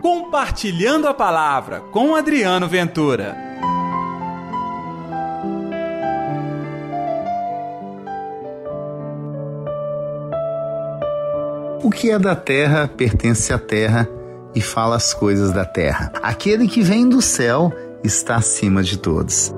Compartilhando a Palavra com Adriano Ventura. O que é da terra pertence à terra e fala as coisas da terra. Aquele que vem do céu está acima de todos.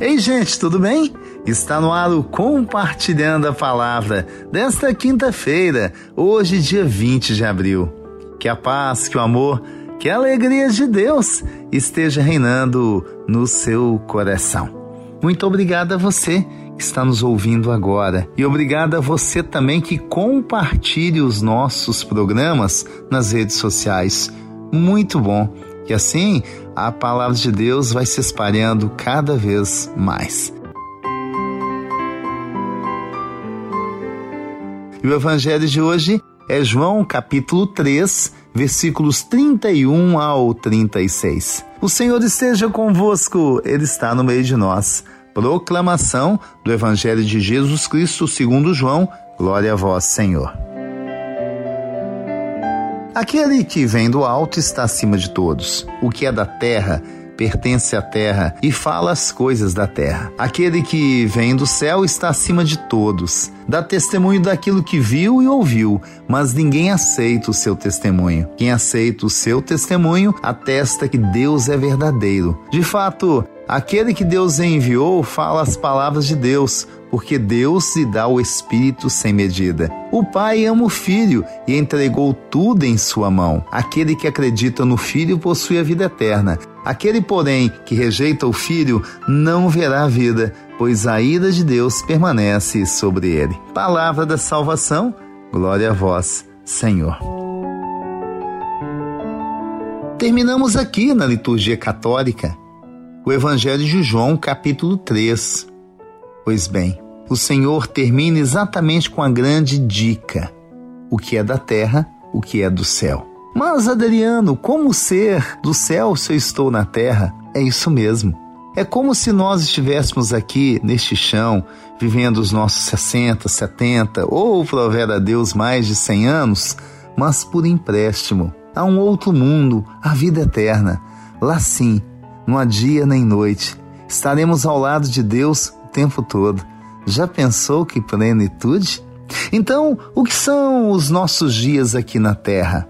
Ei, gente, tudo bem? Está no ar o Compartilhando a Palavra desta quinta-feira, hoje, dia 20 de abril. Que a paz, que o amor, que a alegria de Deus esteja reinando no seu coração. Muito obrigado a você que está nos ouvindo agora e obrigado a você também que compartilhe os nossos programas nas redes sociais. Muito bom que assim a palavra de Deus vai se espalhando cada vez mais. E o evangelho de hoje é João capítulo 3, versículos 31 ao 36. O Senhor esteja convosco, Ele está no meio de nós. Proclamação do Evangelho de Jesus Cristo segundo João. Glória a vós, Senhor. Aquele que vem do alto está acima de todos. O que é da terra pertence à terra e fala as coisas da terra. Aquele que vem do céu está acima de todos. Dá testemunho daquilo que viu e ouviu, mas ninguém aceita o seu testemunho. Quem aceita o seu testemunho atesta que Deus é verdadeiro. De fato, Aquele que Deus enviou fala as palavras de Deus, porque Deus lhe dá o Espírito sem medida. O Pai ama o Filho e entregou tudo em sua mão. Aquele que acredita no Filho possui a vida eterna. Aquele, porém, que rejeita o Filho não verá a vida, pois a ira de Deus permanece sobre ele. Palavra da salvação, glória a vós, Senhor. Terminamos aqui na liturgia católica o Evangelho de João, capítulo 3. Pois bem, o Senhor termina exatamente com a grande dica: o que é da terra, o que é do céu. Mas, Adriano, como ser do céu se eu estou na terra? É isso mesmo. É como se nós estivéssemos aqui neste chão, vivendo os nossos 60, 70 ou, prover a Deus, mais de 100 anos, mas por empréstimo. a um outro mundo, a vida eterna. Lá sim, não há dia nem noite. Estaremos ao lado de Deus tempo todo. Já pensou que plenitude? Então, o que são os nossos dias aqui na Terra?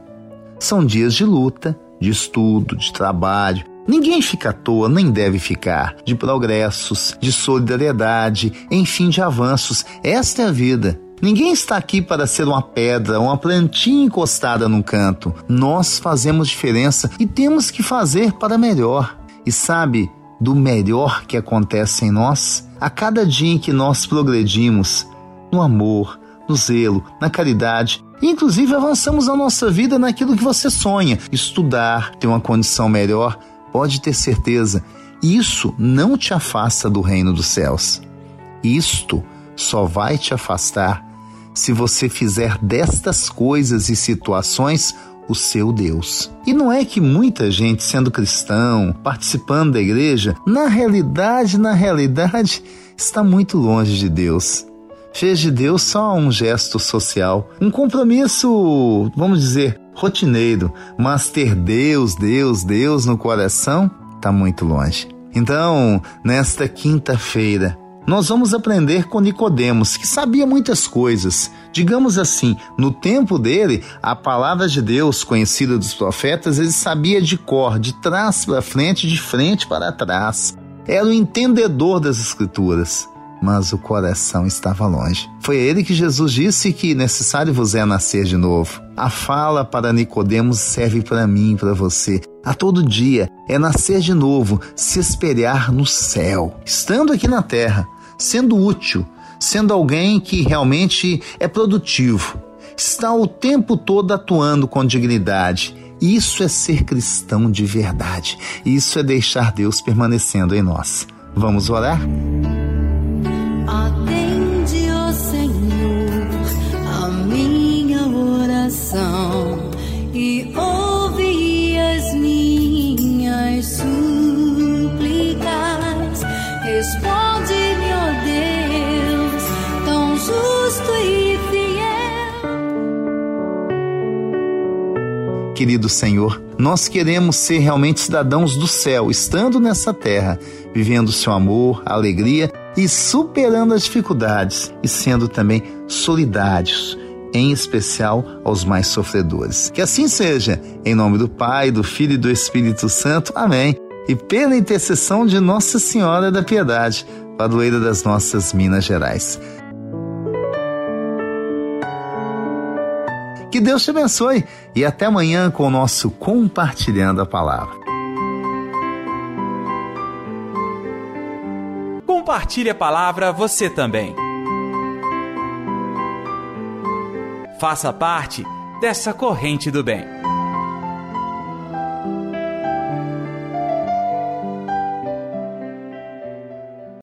São dias de luta, de estudo, de trabalho. Ninguém fica à toa, nem deve ficar. De progressos, de solidariedade, enfim, de avanços. Esta é a vida. Ninguém está aqui para ser uma pedra, uma plantinha encostada num canto. Nós fazemos diferença e temos que fazer para melhor. E sabe do melhor que acontece em nós? A cada dia em que nós progredimos no amor, no zelo, na caridade, inclusive avançamos a nossa vida naquilo que você sonha, estudar, ter uma condição melhor, pode ter certeza, isso não te afasta do reino dos céus. Isto só vai te afastar se você fizer destas coisas e situações o seu Deus. E não é que muita gente, sendo cristão, participando da igreja, na realidade, na realidade, está muito longe de Deus. Fez de Deus só um gesto social, um compromisso, vamos dizer, rotineiro, mas ter Deus, Deus, Deus no coração está muito longe. Então, nesta quinta-feira, nós vamos aprender com Nicodemos, que sabia muitas coisas. Digamos assim, no tempo dele, a palavra de Deus, conhecida dos profetas, ele sabia de cor, de trás para frente, de frente para trás. Era o entendedor das escrituras mas o coração estava longe. Foi a ele que Jesus disse que necessário vos é nascer de novo. A fala para Nicodemos serve para mim para você. A todo dia é nascer de novo, se espelhar no céu, estando aqui na terra, sendo útil, sendo alguém que realmente é produtivo, está o tempo todo atuando com dignidade. Isso é ser cristão de verdade. Isso é deixar Deus permanecendo em nós. Vamos orar? Atende, ó Senhor, a minha oração e ouve as minhas súplicas. Querido Senhor, nós queremos ser realmente cidadãos do céu, estando nessa terra, vivendo o seu amor, alegria e superando as dificuldades e sendo também solidários, em especial aos mais sofredores. Que assim seja, em nome do Pai, do Filho e do Espírito Santo. Amém. E pela intercessão de Nossa Senhora da Piedade, padroeira das nossas Minas Gerais. Que Deus te abençoe e até amanhã com o nosso Compartilhando a Palavra. Compartilhe a palavra você também. Faça parte dessa corrente do bem.